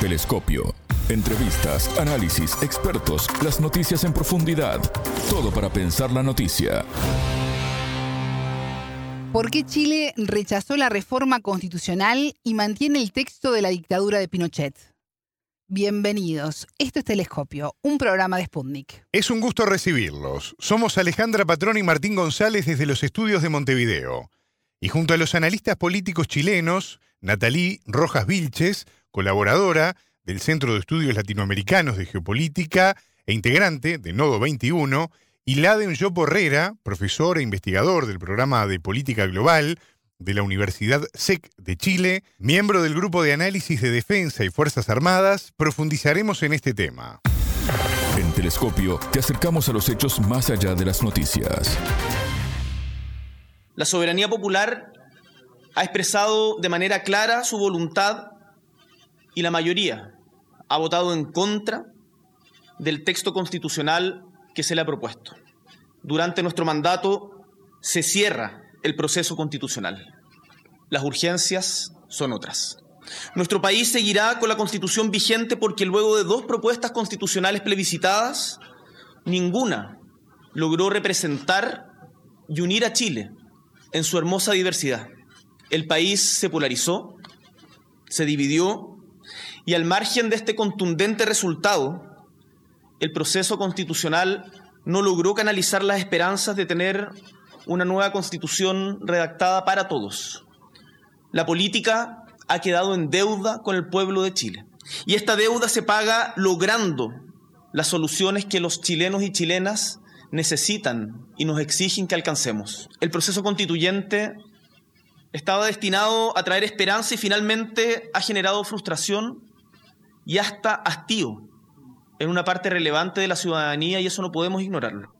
Telescopio. Entrevistas, análisis, expertos, las noticias en profundidad. Todo para pensar la noticia. ¿Por qué Chile rechazó la reforma constitucional y mantiene el texto de la dictadura de Pinochet? Bienvenidos. Esto es Telescopio, un programa de Sputnik. Es un gusto recibirlos. Somos Alejandra Patrón y Martín González desde los estudios de Montevideo. Y junto a los analistas políticos chilenos, Natalí Rojas Vilches, colaboradora del Centro de Estudios Latinoamericanos de Geopolítica e integrante de Nodo 21, y Laden Yopo Herrera, profesor e investigador del programa de Política Global de la Universidad SEC de Chile, miembro del Grupo de Análisis de Defensa y Fuerzas Armadas, profundizaremos en este tema. En Telescopio te acercamos a los hechos más allá de las noticias. La soberanía popular ha expresado de manera clara su voluntad y la mayoría ha votado en contra del texto constitucional que se le ha propuesto. Durante nuestro mandato se cierra el proceso constitucional. Las urgencias son otras. Nuestro país seguirá con la constitución vigente porque luego de dos propuestas constitucionales plebiscitadas, ninguna logró representar y unir a Chile en su hermosa diversidad. El país se polarizó, se dividió y al margen de este contundente resultado, el proceso constitucional no logró canalizar las esperanzas de tener una nueva constitución redactada para todos. La política ha quedado en deuda con el pueblo de Chile. Y esta deuda se paga logrando las soluciones que los chilenos y chilenas necesitan y nos exigen que alcancemos. El proceso constituyente estaba destinado a traer esperanza y finalmente ha generado frustración y hasta hastío en una parte relevante de la ciudadanía y eso no podemos ignorarlo.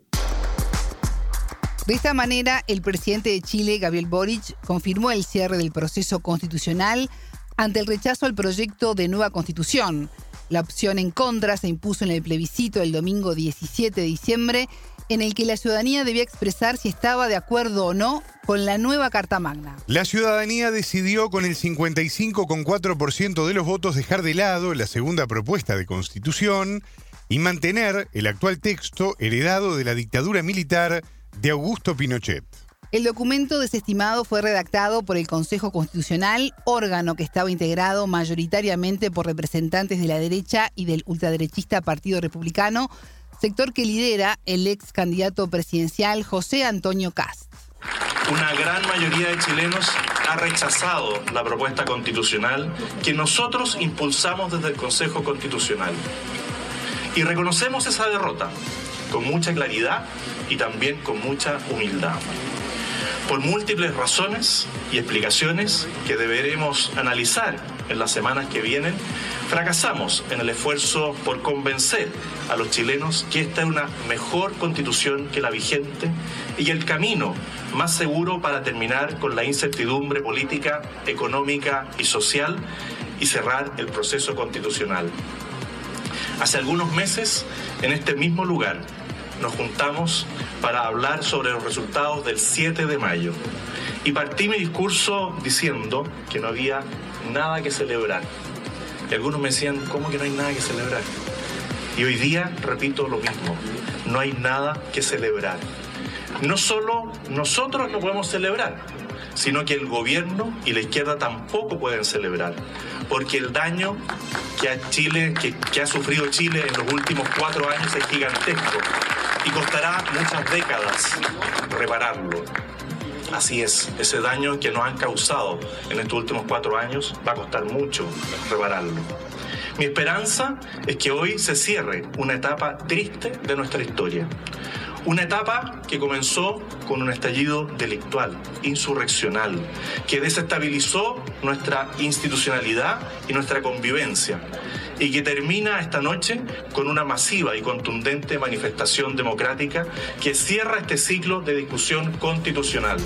De esta manera, el presidente de Chile, Gabriel Boric, confirmó el cierre del proceso constitucional ante el rechazo al proyecto de nueva constitución. La opción en contra se impuso en el plebiscito el domingo 17 de diciembre, en el que la ciudadanía debía expresar si estaba de acuerdo o no con la nueva Carta Magna. La ciudadanía decidió con el 55,4% de los votos dejar de lado la segunda propuesta de constitución y mantener el actual texto heredado de la dictadura militar de Augusto Pinochet. El documento desestimado fue redactado por el Consejo Constitucional, órgano que estaba integrado mayoritariamente por representantes de la derecha y del ultraderechista Partido Republicano, sector que lidera el ex candidato presidencial José Antonio Cast. Una gran mayoría de chilenos ha rechazado la propuesta constitucional que nosotros impulsamos desde el Consejo Constitucional. Y reconocemos esa derrota con mucha claridad y también con mucha humildad. Por múltiples razones y explicaciones que deberemos analizar en las semanas que vienen, fracasamos en el esfuerzo por convencer a los chilenos que esta es una mejor constitución que la vigente y el camino más seguro para terminar con la incertidumbre política, económica y social y cerrar el proceso constitucional. Hace algunos meses, en este mismo lugar, nos juntamos para hablar sobre los resultados del 7 de mayo. Y partí mi discurso diciendo que no había nada que celebrar. Y algunos me decían, ¿cómo que no hay nada que celebrar? Y hoy día repito lo mismo, no hay nada que celebrar. No solo nosotros no podemos celebrar, sino que el gobierno y la izquierda tampoco pueden celebrar, porque el daño que, a Chile, que ha sufrido Chile en los últimos cuatro años es gigantesco y costará muchas décadas repararlo. Así es, ese daño que nos han causado en estos últimos cuatro años va a costar mucho repararlo. Mi esperanza es que hoy se cierre una etapa triste de nuestra historia. Una etapa que comenzó con un estallido delictual, insurreccional, que desestabilizó nuestra institucionalidad y nuestra convivencia, y que termina esta noche con una masiva y contundente manifestación democrática que cierra este ciclo de discusión constitucional.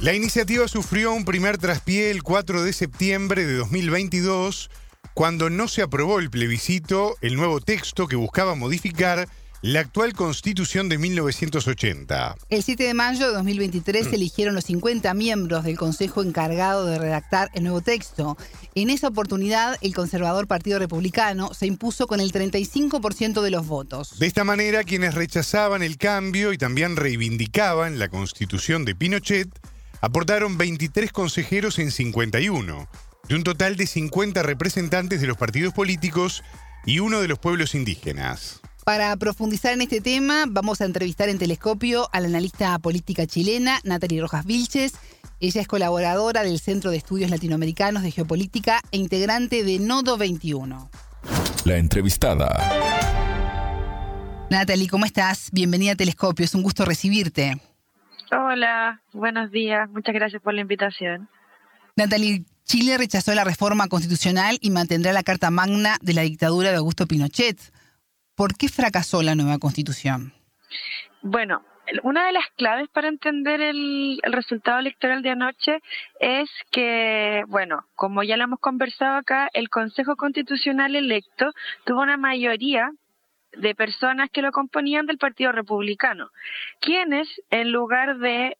La iniciativa sufrió un primer traspié el 4 de septiembre de 2022, cuando no se aprobó el plebiscito, el nuevo texto que buscaba modificar la actual constitución de 1980. El 7 de mayo de 2023 se eligieron los 50 miembros del Consejo encargado de redactar el nuevo texto. En esa oportunidad, el conservador Partido Republicano se impuso con el 35% de los votos. De esta manera, quienes rechazaban el cambio y también reivindicaban la constitución de Pinochet, aportaron 23 consejeros en 51, de un total de 50 representantes de los partidos políticos y uno de los pueblos indígenas. Para profundizar en este tema, vamos a entrevistar en Telescopio a la analista política chilena Natalie Rojas Vilches. Ella es colaboradora del Centro de Estudios Latinoamericanos de Geopolítica e integrante de Nodo 21. La entrevistada. Natalie, ¿cómo estás? Bienvenida a Telescopio, es un gusto recibirte. Hola, buenos días, muchas gracias por la invitación. Natalie, Chile rechazó la reforma constitucional y mantendrá la Carta Magna de la dictadura de Augusto Pinochet. ¿Por qué fracasó la nueva constitución? Bueno, una de las claves para entender el, resultado electoral de anoche es que, bueno, como ya lo hemos conversado acá, el Consejo Constitucional electo tuvo una mayoría de personas que lo componían del Partido Republicano, quienes, en lugar de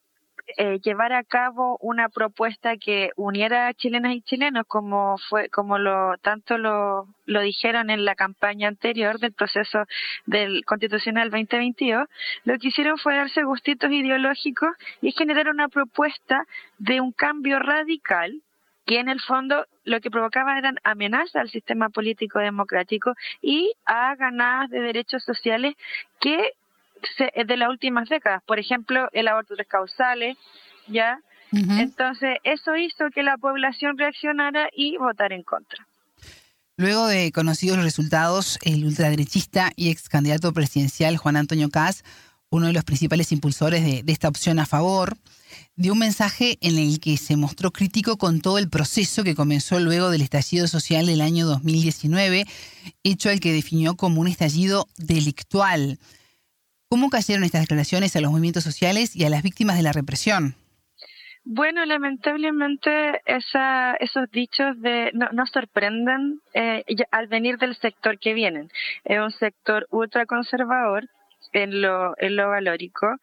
eh, llevar a cabo una propuesta que uniera a chilenas y chilenos como fue como lo tanto lo, lo dijeron en la campaña anterior del proceso del constitucional 2022 lo que hicieron fue darse gustitos ideológicos y generar una propuesta de un cambio radical que en el fondo lo que provocaba eran amenazas al sistema político democrático y a ganadas de derechos sociales que de las últimas décadas. Por ejemplo, el aborto tres causales, ¿ya? Entonces, eso hizo que la población reaccionara y votara en contra. Luego de conocidos los resultados, el ultraderechista y ex candidato presidencial Juan Antonio Caz, uno de los principales impulsores de, de, esta opción a favor, dio un mensaje en el que se mostró crítico con todo el proceso que comenzó luego del estallido social del año 2019, hecho al que definió como un estallido delictual. ¿Cómo cayeron estas declaraciones a los movimientos sociales y a las víctimas de la represión? Bueno, lamentablemente esos dichos de, no, sorprenden eh, al venir del sector que vienen. Es un sector ultraconservador en lo, en lo valórico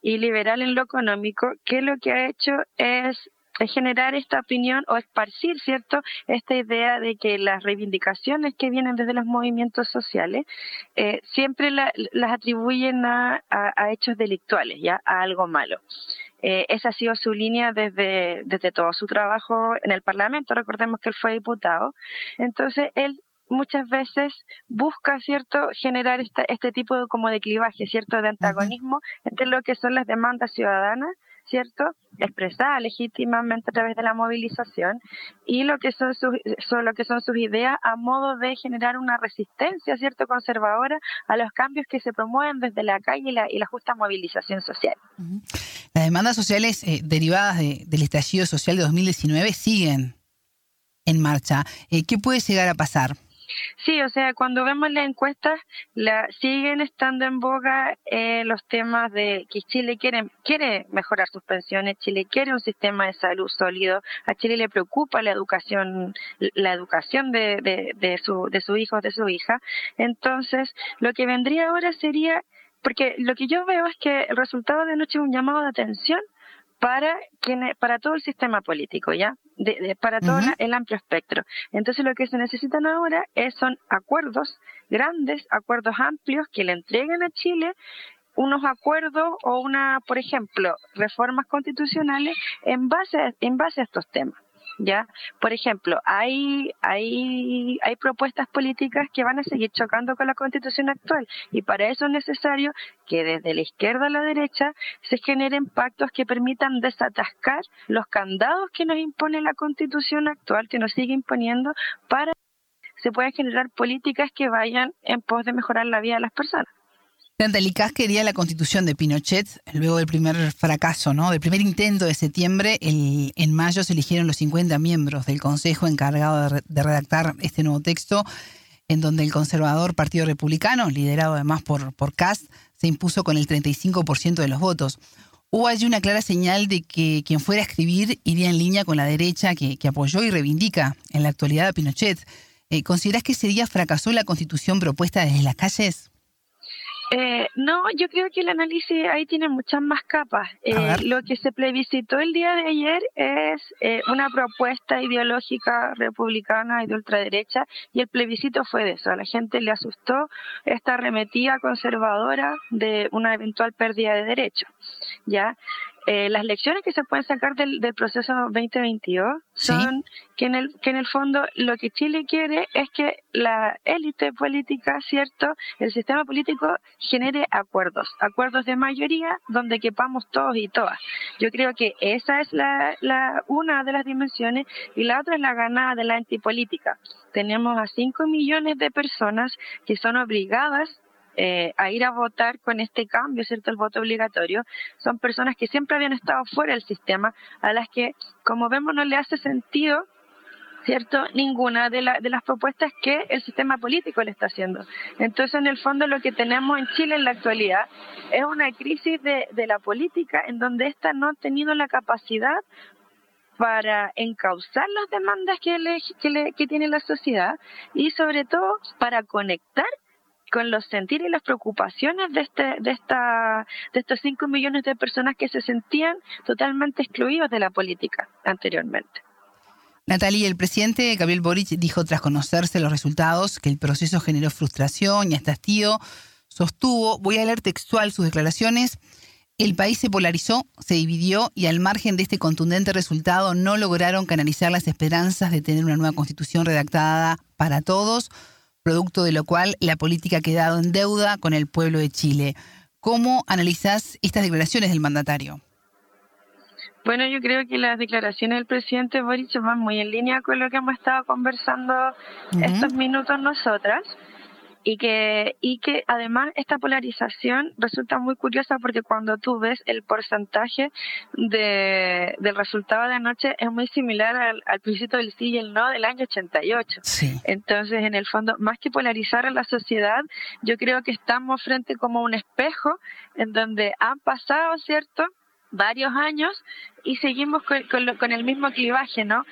y liberal en lo económico, que lo que ha hecho es generar esta opinión o esparcir, ¿cierto?, esta idea de que las reivindicaciones que vienen desde los movimientos sociales eh, siempre las atribuyen a, hechos delictuales, ¿ya?, a algo malo. Eh, esa ha sido su línea desde, desde todo su trabajo en el Parlamento. Recordemos que él fue diputado. Entonces, él muchas veces busca, ¿cierto?, generar este tipo de, como de clivaje, ¿cierto?, de antagonismo entre lo que son las demandas ciudadanas ¿cierto? Expresada legítimamente a través de la movilización y lo que son sus, lo que son sus ideas a modo de generar una resistencia, ¿cierto? Conservadora a los cambios que se promueven desde la calle y la, y la justa movilización social. Las demandas sociales eh, derivadas del estallido social de 2019 siguen en marcha. Eh, ¿Qué puede llegar a pasar? Sí, o sea, cuando vemos las encuestas, la, siguen estando en boga eh, los temas de que Chile quiere, quiere mejorar sus pensiones, Chile quiere un sistema de salud sólido, a Chile le preocupa la educación, la educación de, de, su, de sus hijos, de su hija. Entonces, lo que vendría ahora sería, porque lo que yo veo es que el resultado de anoche es un llamado de atención para quienes, para todo el sistema político, ¿ya? De, para todo el amplio espectro. Entonces lo que se necesitan ahora es, son acuerdos grandes, acuerdos amplios que le entreguen a Chile unos acuerdos o una, por ejemplo, reformas constitucionales en base en base a estos temas. ¿Ya? Por ejemplo, hay, hay, hay propuestas políticas que van a seguir chocando con la constitución actual y para eso es necesario que desde la izquierda a la derecha se generen pactos que permitan desatascar los candados que nos impone la constitución actual, que nos sigue imponiendo, para que se puedan generar políticas que vayan en pos de mejorar la vida de las personas. Licaz quería la constitución de Pinochet luego del primer fracaso, ¿no? Del primer intento de septiembre. en mayo se eligieron los 50 miembros del Consejo encargado de, redactar este nuevo texto, en donde el conservador Partido Republicano, liderado además por, por se impuso con el 35% de los votos. Hubo allí una clara señal de que quien fuera a escribir iría en línea con la derecha que, apoyó y reivindica en la actualidad a Pinochet. Eh, ¿Considerás que ese día fracasó la constitución propuesta desde las calles? Eh, no, yo creo que el análisis ahí tiene muchas más capas. Eh, lo que se plebiscitó el día de ayer es eh, una propuesta ideológica republicana y de ultraderecha y el plebiscito fue de eso. A la gente le asustó esta arremetida conservadora de una eventual pérdida de derechos. ¿ya? Eh, las lecciones que se pueden sacar del, proceso 2022 son que, en el, que en el fondo lo que Chile quiere es que la élite política, ¿cierto? El sistema político genere acuerdos, acuerdos de mayoría donde quepamos todos y todas. Yo creo que esa es la, la una de las dimensiones y la otra es la ganada de la antipolítica. Tenemos a 5 millones de personas que son obligadas eh, a ir a votar con este cambio, ¿cierto? El voto obligatorio, son personas que siempre habían estado fuera del sistema, a las que, como vemos, no le hace sentido ¿cierto? Ninguna de, de, las propuestas que el sistema político le está haciendo. Entonces, en el fondo, lo que tenemos en Chile en la actualidad es una crisis de, la política en donde ésta no ha tenido la capacidad para encauzar las demandas que, le, que tiene la sociedad y, sobre todo, para conectar con los sentir y las preocupaciones de este de esta de estos 5 millones de personas que se sentían totalmente excluidos de la política anteriormente. Natalia, el presidente Gabriel Boric dijo tras conocerse los resultados que el proceso generó frustración y hasta hastío. Sostuvo, voy a leer textual sus declaraciones, el país se polarizó, se dividió y al margen de este contundente resultado no lograron canalizar las esperanzas de tener una nueva constitución redactada para todos producto de lo cual la política ha quedado en deuda con el pueblo de Chile. ¿Cómo analizás estas declaraciones del mandatario? Bueno, yo creo que las declaraciones del presidente Boric van muy en línea con lo que hemos estado conversando estos minutos nosotras y que, y que además esta polarización resulta muy curiosa porque cuando tú ves el porcentaje de, del resultado de anoche es muy similar al, al principio del sí y el no del año 88. Entonces, en el fondo, más que polarizar a la sociedad, yo creo que estamos frente como un espejo en donde han pasado, ¿cierto? varios años y seguimos con, con, el mismo clivaje, ¿no?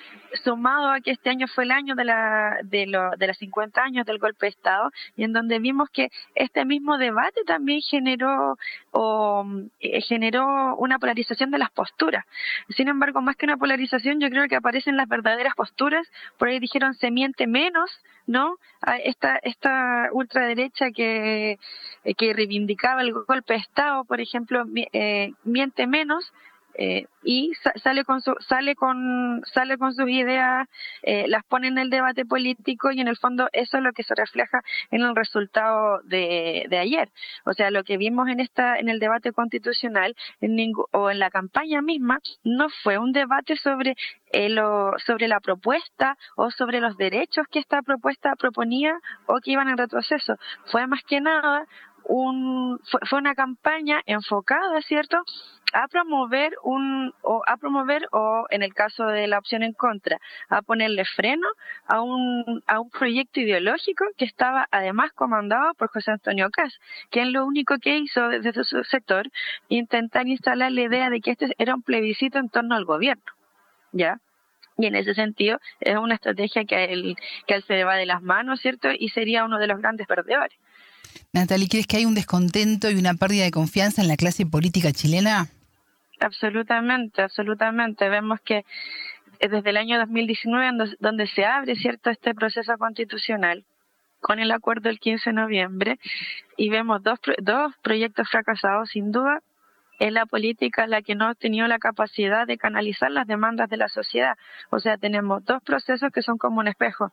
Sumado a que este año fue el año de, la, de, lo, de los 50 años del golpe de Estado y en donde vimos que este mismo debate también generó o eh, generó una polarización de las posturas. Sin embargo, más que una polarización, yo creo que aparecen las verdaderas posturas. Por ahí dijeron se miente menos, ¿no? A esta, esta ultraderecha que, eh, que reivindicaba el golpe de Estado, por ejemplo, eh, miente menos eh, y sale con su, sale con sale con sus ideas eh, las pone en el debate político y en el fondo eso es lo que se refleja en el resultado de, de ayer. O sea lo que vimos en esta en el debate constitucional en o en la campaña misma no fue un debate sobre eh, sobre la propuesta o sobre los derechos que esta propuesta proponía o que iban en retroceso. Fue más que nada un, fue, una campaña enfocada, ¿cierto?, a promover un, o a promover, o en el caso de la opción en contra, a ponerle freno a un, a un proyecto ideológico que estaba además comandado por José Antonio Cas, que es lo único que hizo desde su sector, intentar instalar la idea de que este era un plebiscito en torno al gobierno, ¿ya? Y en ese sentido es una estrategia que él, que él se le va de las manos, ¿cierto? Y sería uno de los grandes perdedores. Natalie, ¿crees que hay un descontento y una pérdida de confianza en la clase política chilena? Absolutamente, absolutamente. Vemos que eh, desde el año 2019, donde se abre cierto este proceso constitucional, con el acuerdo del 15 de noviembre, y vemos dos, dos proyectos fracasados, sin duda, es la política la que no ha tenido la capacidad de canalizar las demandas de la sociedad. O sea, tenemos dos procesos que son como un espejo.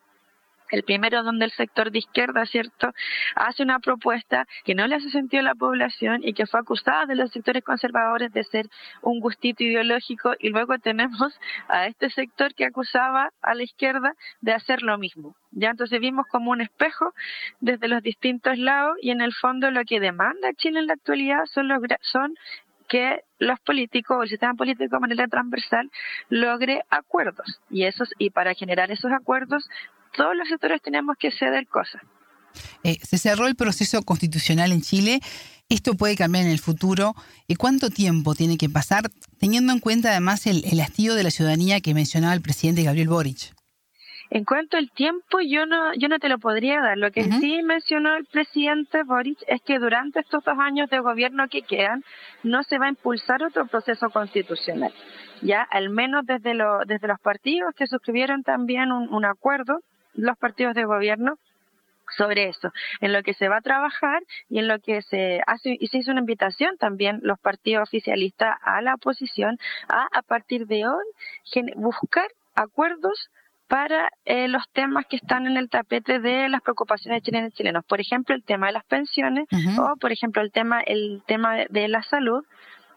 El primero donde el sector de izquierda, ¿cierto?, hace una propuesta que no le hace sentido a la población y que fue acusada de los sectores conservadores de ser un gustito ideológico y luego tenemos a este sector que acusaba a la izquierda de hacer lo mismo. Ya entonces vimos como un espejo desde los distintos lados y en el fondo lo que demanda Chile en la actualidad son los son que los políticos o el sistema político de manera transversal logre acuerdos y esos y para generar esos acuerdos todos los sectores tenemos que ceder cosas. Eh, se cerró el proceso constitucional en Chile. Esto puede cambiar en el futuro. ¿Y cuánto tiempo tiene que pasar, teniendo en cuenta además el, el hastío de la ciudadanía que mencionaba el presidente Gabriel Boric? En cuanto al tiempo, yo no, yo no te lo podría dar. Lo que sí mencionó el presidente Boric es que durante estos dos años de gobierno que quedan, no se va a impulsar otro proceso constitucional. Ya, al menos desde, lo, desde los partidos que suscribieron también un, un acuerdo, los partidos de gobierno, sobre eso, en lo que se va a trabajar y en lo que se hace y se hizo una invitación también los partidos oficialistas a la oposición a a partir de hoy buscar acuerdos para eh, los temas que están en el tapete de las preocupaciones de chilenos y chilenos. Por ejemplo, el tema de las pensiones o, por ejemplo, el tema, el tema de la salud,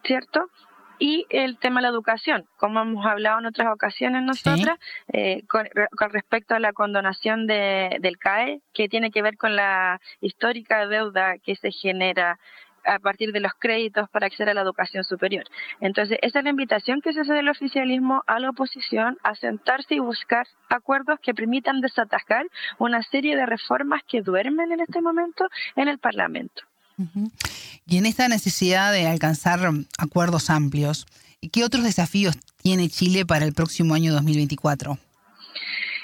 ¿cierto? Y el tema de la educación, como hemos hablado en otras ocasiones nosotras, eh, con, respecto a la condonación de, del CAE, que tiene que ver con la histórica deuda que se genera a partir de los créditos para acceder a la educación superior. Entonces, esa es la invitación que se hace del oficialismo a la oposición a sentarse y buscar acuerdos que permitan desatajar una serie de reformas que duermen en este momento en el Parlamento. Y en esta necesidad de alcanzar acuerdos amplios, ¿qué otros desafíos tiene Chile para el próximo año 2024?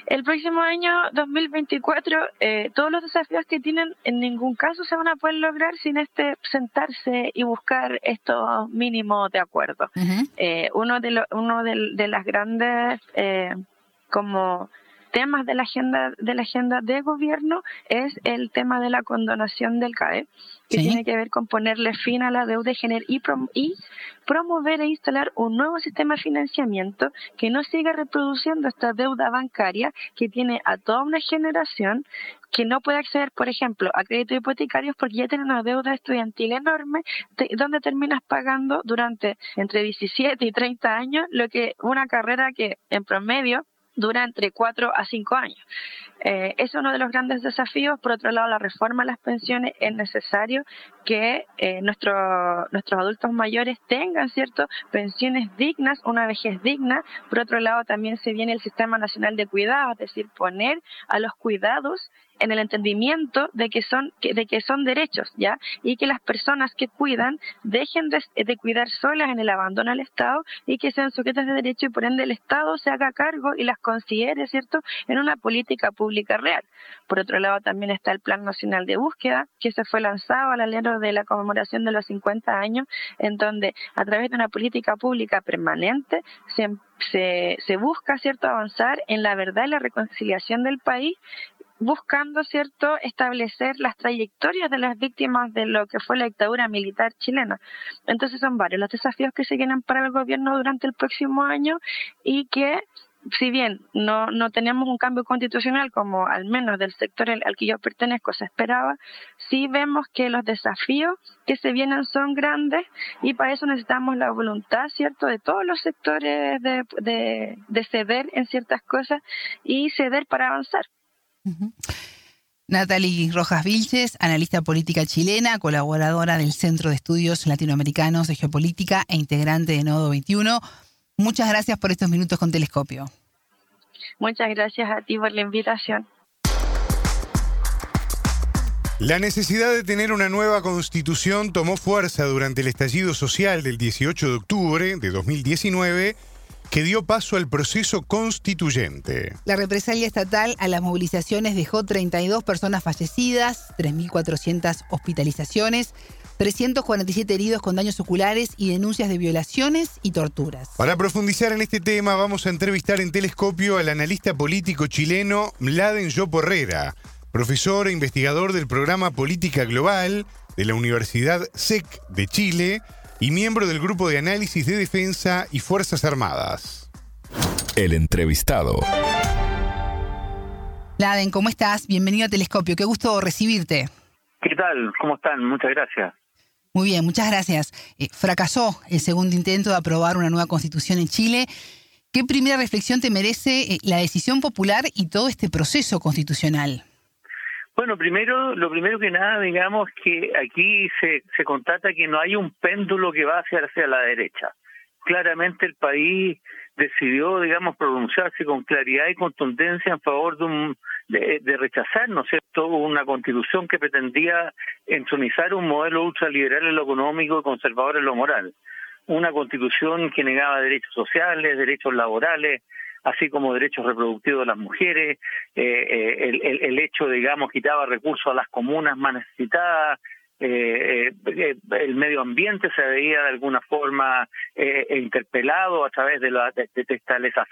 El próximo año 2024, eh, todos los desafíos que tienen en ningún caso se van a poder lograr sin este sentarse y buscar estos mínimos de acuerdo. eh, uno de uno de, las grandes eh, como temas de la agenda de la agenda de gobierno es el tema de la condonación del CAE, que tiene que ver con ponerle fin a la deuda y, y promover e instalar un nuevo sistema de financiamiento que no siga reproduciendo esta deuda bancaria que tiene a toda una generación que no puede acceder, por ejemplo, a créditos hipotecarios porque ya tiene una deuda estudiantil enorme, donde terminas pagando durante entre 17 y 30 años lo que una carrera que en promedio dura entre cuatro a cinco años. Eh, es uno de los grandes desafíos. Por otro lado, la reforma a las pensiones es necesario que eh, nuestros adultos mayores tengan cierto pensiones dignas, una vejez digna. Por otro lado, también se viene el Sistema Nacional de Cuidados, es decir, poner a los cuidados en el entendimiento de que son de que son derechos ya y que las personas que cuidan dejen de, cuidar solas en el abandono al Estado y que sean sujetas de derecho y por ende el Estado se haga cargo y las considere cierto en una política pública real por otro lado también está el Plan Nacional de Búsqueda que se fue lanzado al alero de la conmemoración de los 50 años en donde a través de una política pública permanente se se, busca, ¿cierto?, avanzar en la verdad y la reconciliación del país buscando, ¿cierto?, establecer las trayectorias de las víctimas de lo que fue la dictadura militar chilena. Entonces son varios los desafíos que se vienen para el gobierno durante el próximo año y que si bien no, no tenemos un cambio constitucional como al menos del sector al que yo pertenezco se esperaba, sí vemos que los desafíos que se vienen son grandes y para eso necesitamos la voluntad, ¿cierto?, de todos los sectores de, de, de ceder en ciertas cosas y ceder para avanzar. Natalie Rojas Vilches, analista política chilena, colaboradora del Centro de Estudios Latinoamericanos de Geopolítica e integrante de Nodo 21. Muchas gracias por estos minutos con Telescopio. Muchas gracias a ti por la invitación. La necesidad de tener una nueva constitución tomó fuerza durante el estallido social del 18 de octubre de 2019 que dio paso al proceso constituyente. La represalia estatal a las movilizaciones dejó 32 personas fallecidas, 3.400 hospitalizaciones, 347 heridos con daños oculares y denuncias de violaciones y torturas. Para profundizar en este tema vamos a entrevistar en telescopio al analista político chileno Mladen Yopo Herrera, profesor e investigador del programa Política Global de la Universidad SEC de Chile, y miembro del Grupo de Análisis de Defensa y Fuerzas Armadas. El entrevistado. Laden, ¿cómo estás? Bienvenido a Telescopio. Qué gusto recibirte. ¿Qué tal? ¿Cómo están? Muchas gracias. Muy bien, muchas gracias. Eh, fracasó el segundo intento de aprobar una nueva constitución en Chile. ¿Qué primera reflexión te merece eh, la decisión popular y todo este proceso constitucional? Bueno, primero, lo primero que nada, digamos que aquí se, se constata que no hay un péndulo que va hacia, hacia la derecha. Claramente el país decidió, digamos, pronunciarse con claridad y contundencia en favor de, un, de, rechazar, ¿no es cierto?, una constitución que pretendía entronizar un modelo ultraliberal en lo económico y conservador en lo moral. Una constitución que negaba derechos sociales, derechos laborales, así como derechos reproductivos de las mujeres, el, el, hecho, digamos, quitaba recursos a las comunas más necesitadas, eh, eh, el medio ambiente se veía de alguna forma eh, interpelado a través de, la, de, de esta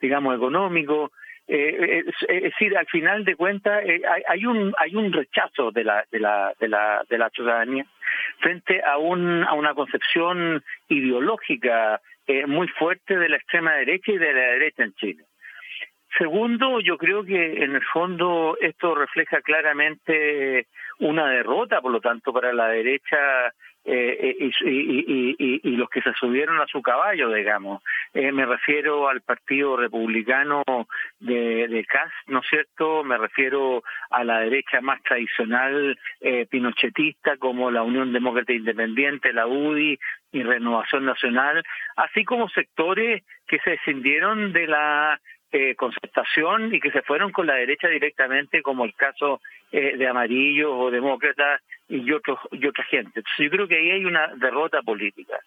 digamos, económico. Es, decir, al final de cuentas hay, un hay un rechazo de la de la de la de la ciudadanía frente a un a una concepción ideológica muy fuerte de la extrema derecha y de la derecha en Chile. Segundo, yo creo que en el fondo esto refleja claramente una derrota, por lo tanto, para la derecha eh, y, los que se subieron a su caballo, digamos. Eh, me refiero al Partido Republicano de, de ¿no es cierto? Me refiero a la derecha más tradicional eh, pinochetista como la Unión Demócrata Independiente, la UDI y Renovación Nacional, así como sectores que se descendieron de la eh, concertación y que se fueron con la derecha directamente, como el caso eh, de Amarillos o Demócratas y otros y otra gente. Entonces yo creo que ahí hay una derrota política.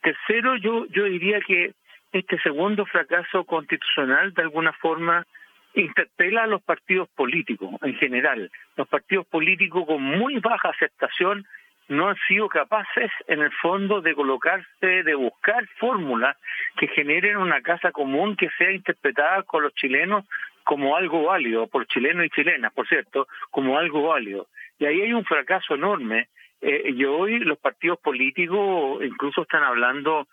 Tercero, yo yo diría que este segundo fracaso constitucional de alguna forma interpela a los partidos políticos en general. Los partidos políticos con muy baja aceptación no han sido capaces en el fondo de colocarse, de buscar fórmulas que generen una casa común que sea interpretada con los chilenos como algo válido, por chilenos y chilenas, por cierto, como algo válido. Y ahí hay un fracaso enorme. Eh, y hoy los partidos políticos incluso están hablando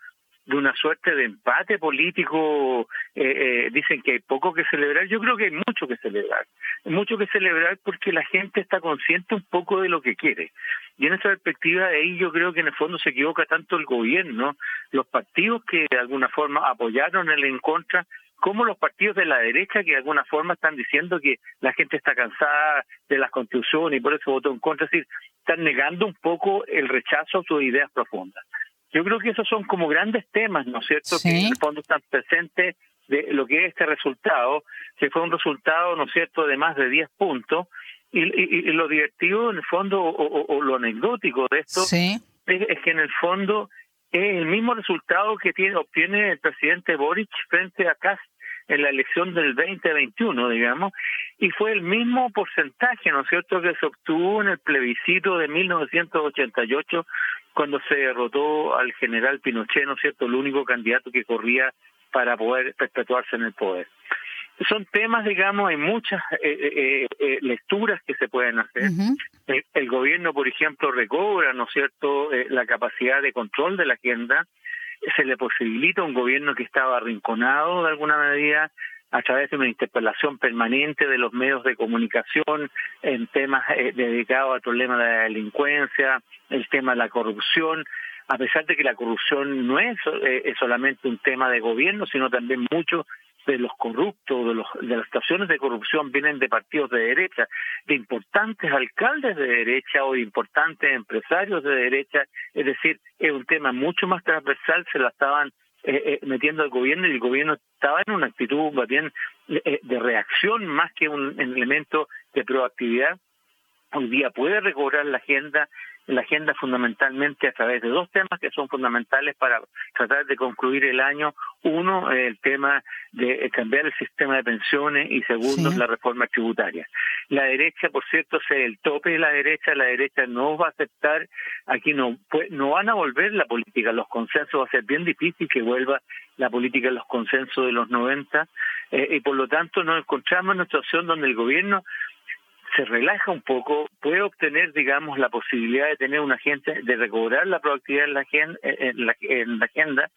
de una suerte de empate político, eh, eh, dicen que hay poco que celebrar, yo creo que hay mucho que celebrar, mucho que celebrar porque la gente está consciente un poco de lo que quiere. Y en esa perspectiva de ahí yo creo que en el fondo se equivoca tanto el gobierno, los partidos que de alguna forma apoyaron el en contra, como los partidos de la derecha que de alguna forma están diciendo que la gente está cansada de las constituciones y por eso votó en contra, es decir, están negando un poco el rechazo a sus ideas profundas. Yo creo que esos son como grandes temas, ¿no es cierto?, que en el fondo están presentes de lo que es este resultado, que fue un resultado, ¿no es cierto?, de más de 10 puntos, y, y, lo divertido en el fondo, o, lo anecdótico de esto, es, que en el fondo es el mismo resultado que tiene, obtiene el presidente Boric frente a Kass en la elección del 2021, digamos, y fue el mismo porcentaje, ¿no es cierto?, que se obtuvo en el plebiscito de 1988 cuando se derrotó al general Pinochet, ¿no es cierto?, el único candidato que corría para poder perpetuarse en el poder. Son temas, digamos, hay muchas eh, eh, eh, lecturas que se pueden hacer. el, gobierno, por ejemplo, recobra, ¿no es cierto?, la capacidad de control de la agenda. Se le posibilita a un gobierno que estaba arrinconado de alguna medida a través de una interpelación permanente de los medios de comunicación en temas eh, dedicados al problema de la delincuencia, el tema de la corrupción, a pesar de que la corrupción no es, eh, solamente un tema de gobierno, sino también mucho de los corruptos, de, los, de las situaciones de corrupción vienen de partidos de derecha, de importantes alcaldes de derecha o de importantes empresarios de derecha, es decir, es un tema mucho más transversal, se la estaban eh, eh, metiendo al gobierno y el gobierno estaba en una actitud más bien eh, de reacción más que un elemento de proactividad. Hoy día puede recobrar la agenda la agenda fundamentalmente a través de dos temas que son fundamentales para tratar de concluir el año. Uno, el tema de cambiar el sistema de pensiones y segundo, la reforma tributaria. La derecha, por cierto, es el tope de la derecha. La derecha no va a aceptar, aquí no, no van a volver la política, los consensos va a ser bien difícil que vuelva la política de los consensos de los 90 eh, y por lo tanto nos encontramos en una situación donde el gobierno se relaja un poco, puede obtener, digamos, la posibilidad de tener una agenda, de recobrar la proactividad en la agenda, en la, en la agenda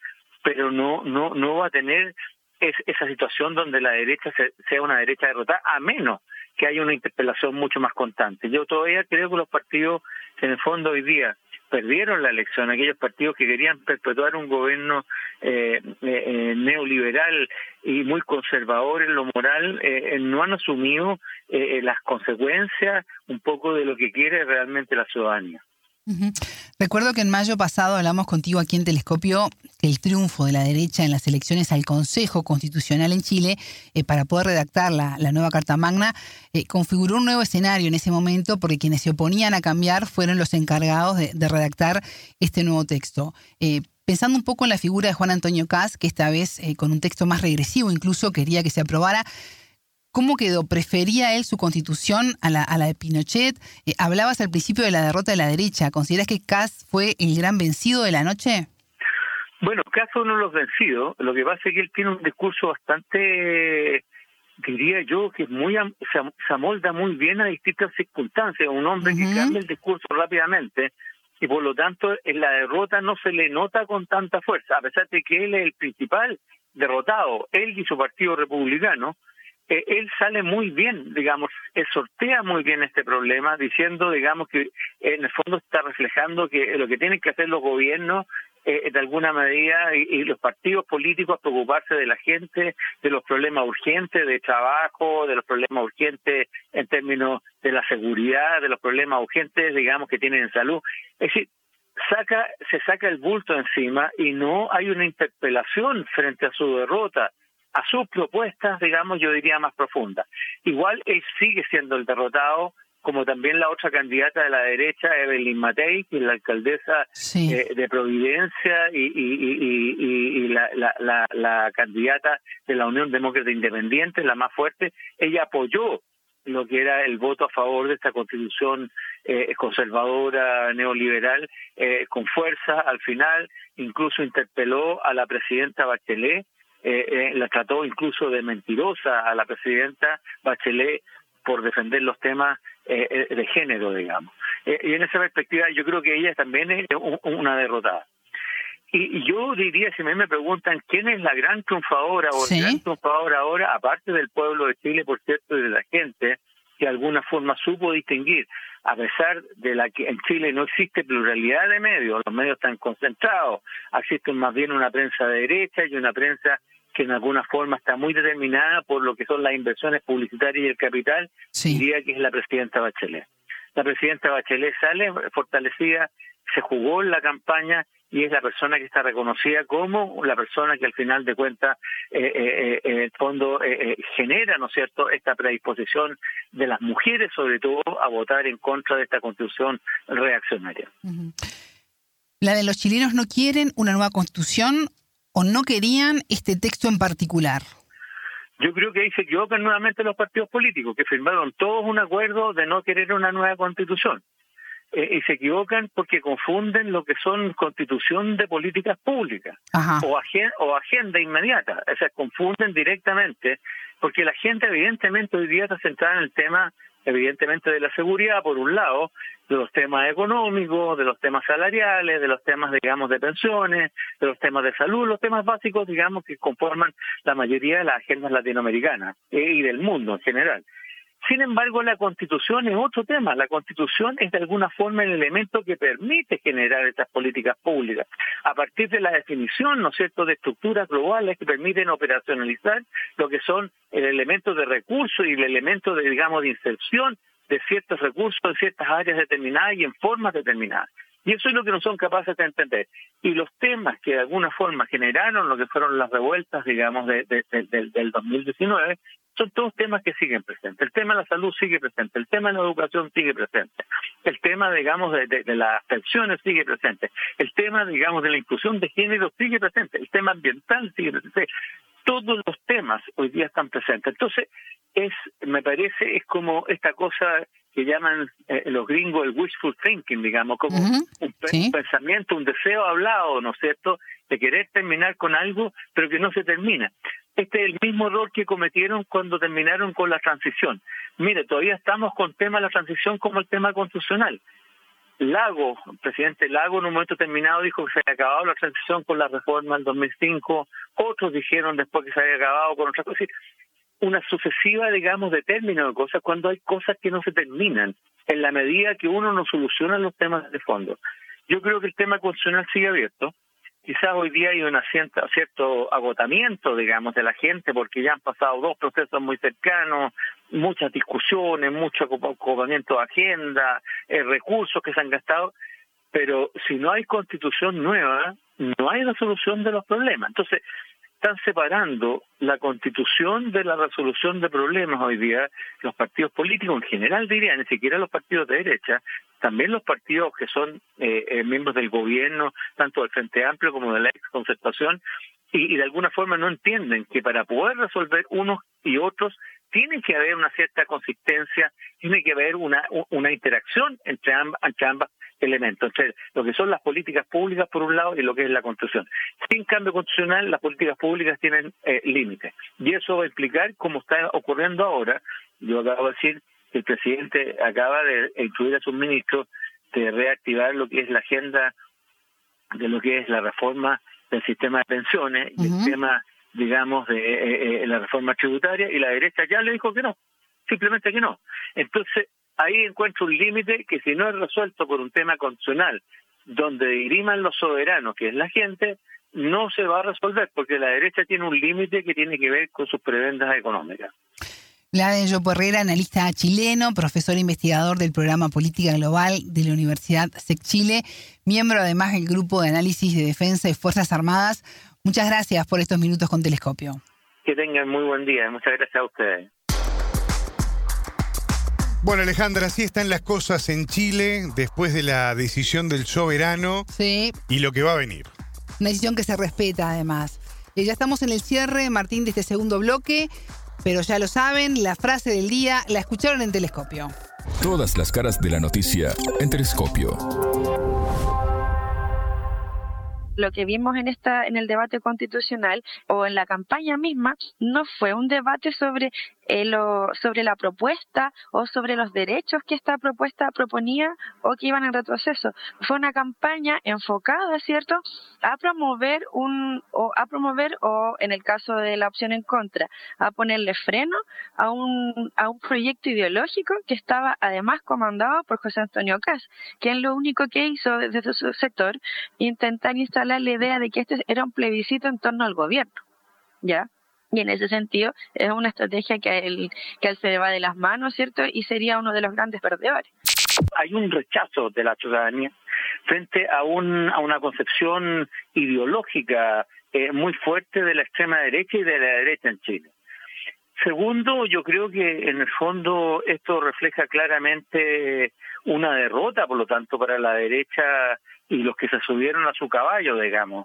pero no, no, no va a tener esa situación donde la derecha sea una derecha derrotada, a menos que haya una interpelación mucho más constante. Yo todavía creo que los partidos, en el fondo hoy día, perdieron la elección, aquellos partidos que querían perpetuar un gobierno eh, eh, eh neoliberal y muy conservador en lo moral, eh, no han asumido las consecuencias un poco de lo que quiere realmente la ciudadanía. Recuerdo que en mayo pasado hablamos contigo aquí en Telescopio el triunfo de la derecha en las elecciones al Consejo Constitucional en Chile eh, para poder redactar la, nueva Carta Magna eh, configuró un nuevo escenario en ese momento porque quienes se oponían a cambiar fueron los encargados de, redactar este nuevo texto. Pensando un poco en la figura de Juan Antonio Caz, que esta vez eh, con un texto más regresivo incluso quería que se aprobara, ¿cómo quedó? ¿Prefería él su constitución a la, a la de Pinochet? Eh, hablabas al principio de la derrota de la derecha. ¿Consideras que Caz fue el gran vencido de la noche? Bueno, Caz fue uno de los vencidos. Lo que pasa es que él tiene un discurso bastante diría yo que es muy se, amolda muy bien a distintas circunstancias, un hombre que cambia el discurso rápidamente y por lo tanto en la derrota no se le nota con tanta fuerza, a pesar de que él es el principal derrotado, él y su partido republicano, eh, él sale muy bien, digamos, él sortea muy bien este problema, diciendo, digamos, que en el fondo está reflejando que lo que tienen que hacer los gobiernos eh, de alguna medida y, los partidos políticos preocuparse de la gente, de los problemas urgentes de trabajo, de los problemas urgentes en términos de la seguridad, de los problemas urgentes, digamos, que tienen en salud. Es decir, saca, se saca el bulto encima y no hay una interpelación frente a su derrota a sus propuestas, digamos, yo diría más profundas. Igual él sigue siendo el derrotado, como también la otra candidata de la derecha, Evelyn Matei, que es la alcaldesa eh, de Providencia y, y, la, la, la, candidata de la Unión Demócrata Independiente, la más fuerte, ella apoyó lo que era el voto a favor de esta constitución eh, conservadora, neoliberal, eh, con fuerza al final, incluso interpeló a la presidenta Bachelet, la trató incluso de mentirosa a la presidenta Bachelet por defender los temas eh, eh, de género, digamos. Eh, y en esa perspectiva yo creo que ella también es una derrotada. Y, yo diría, si me, me preguntan quién es la gran triunfadora o el gran triunfador ahora, aparte del pueblo de Chile, por cierto, y de la gente, que de alguna forma supo distinguir, a pesar de la que en Chile no existe pluralidad de medios, los medios están concentrados, existe más bien una prensa de derecha y una prensa que en alguna forma está muy determinada por lo que son las inversiones publicitarias y el capital, diría que es la presidenta Bachelet. La presidenta Bachelet sale fortalecida, se jugó en la campaña y es la persona que está reconocida como la persona que al final de cuentas, eh, eh, eh en el fondo, eh, genera, ¿no es cierto?, esta predisposición de las mujeres, sobre todo, a votar en contra de esta constitución reaccionaria. La de los chilenos no quieren una nueva constitución o no querían este texto en particular? Yo creo que ahí se equivocan nuevamente los partidos políticos, que firmaron todos un acuerdo de no querer una nueva constitución. Eh, y se equivocan porque confunden lo que son constitución de políticas públicas o, o agenda inmediata. O sea, confunden directamente, porque la gente evidentemente hoy día está centrada en el tema evidentemente de la seguridad, por un lado, de los temas económicos, de los temas salariales, de los temas, digamos, de pensiones, de los temas de salud, los temas básicos, digamos, que conforman la mayoría de las agendas latinoamericanas eh, y del mundo en general. Sin embargo, la constitución es otro tema. La constitución es de alguna forma el elemento que permite generar estas políticas públicas. A partir de la definición, ¿no es cierto?, de estructuras globales que permiten operacionalizar lo que son el elemento de recursos y el elemento de, digamos, de inserción de ciertos recursos en ciertas áreas determinadas y en formas determinadas. Y eso es lo que no son capaces de entender. Y los temas que de alguna forma generaron lo que fueron las revueltas, digamos, de, del 2019, son todos temas que siguen presentes. El tema de la salud sigue presente, el tema de la educación sigue presente, el tema, digamos, de, de, las pensiones sigue presente, el tema, digamos, de la inclusión de género sigue presente, el tema ambiental sigue presente. Todos los temas hoy día están presentes. Entonces, es, me parece, es como esta cosa que llaman eh, los gringos el wishful thinking, digamos, como un, pensamiento, un deseo hablado, ¿no es cierto?, de querer terminar con algo, pero que no se termina. Este es el mismo error que cometieron cuando terminaron con la transición. Mire, todavía estamos con el tema de la transición como el tema constitucional. Lago, el presidente Lago en un momento terminado dijo que se había acabado la transición con la reforma del 2005, otros dijeron después que se había acabado con otra cosa. Una sucesiva, digamos, de términos de cosas cuando hay cosas que no se terminan, en la medida que uno no soluciona los temas de fondo. Yo creo que el tema constitucional sigue abierto quizás hoy día hay un cierto agotamiento, digamos, de la gente, porque ya han pasado dos procesos muy cercanos, muchas discusiones, mucho ocupamiento de agenda, eh, recursos que se han gastado, pero si no hay constitución nueva, no hay resolución de los problemas. Entonces, están separando la constitución de la resolución de problemas hoy día, los partidos políticos en general diría, ni siquiera los partidos de derecha, también los partidos que son eh, eh, miembros del gobierno, tanto del Frente Amplio como de la ex concertación, y, de alguna forma no entienden que para poder resolver unos y otros tiene que haber una cierta consistencia, tiene que haber una, una interacción entre, ambas, entre ambas elementos, entre lo que son las políticas públicas por un lado y lo que es la constitución. Sin cambio constitucional, las políticas públicas tienen eh, límites. Y eso va a implicar, como está ocurriendo ahora, yo acabo de decir que el presidente acaba de incluir a sus ministros de reactivar lo que es la agenda de lo que es la reforma del sistema de pensiones y el tema, digamos, de eh, eh, la reforma tributaria, y la derecha ya le dijo que no, simplemente que no. Entonces, ahí encuentro un límite que si no es resuelto por un tema constitucional, donde diriman los soberanos, que es la gente, no se va a resolver, porque la derecha tiene un límite que tiene que ver con sus prebendas económicas. de Yopo Herrera, analista chileno, profesor e investigador del programa Política Global de la Universidad SEC Chile, miembro además del Grupo de Análisis de Defensa y Fuerzas Armadas. Muchas gracias por estos minutos con Telescopio. Que tengan muy buen día. Muchas gracias a ustedes. Bueno, Alejandra, así están las cosas en Chile después de la decisión del soberano sí. y lo que va a venir. Una decisión que se respeta, además. Eh, ya estamos en el cierre, Martín, de este segundo bloque, pero ya lo saben, la frase del día la escucharon en Telescopio. Todas las caras de la noticia en Telescopio lo que vimos en esta en el debate constitucional o en la campaña misma no fue un debate sobre eh, sobre la propuesta o sobre los derechos que esta propuesta proponía o que iban en retroceso. Fue una campaña enfocada, ¿cierto?, a promover un o a promover o en el caso de la opción en contra, a ponerle freno a un a un proyecto ideológico que estaba además comandado por José Antonio Cas, quien lo único que hizo desde su sector intentar instalar la idea de que este era un plebiscito en torno al gobierno. ¿Ya? Y en ese sentido es una estrategia que él, que él se le va de las manos, ¿cierto? Y sería uno de los grandes perdedores. Hay un rechazo de la ciudadanía frente a, un, a una concepción ideológica eh, muy fuerte de la extrema derecha y de la derecha en Chile. Segundo, yo creo que en el fondo esto refleja claramente una derrota, por lo tanto, para la derecha y los que se subieron a su caballo, digamos.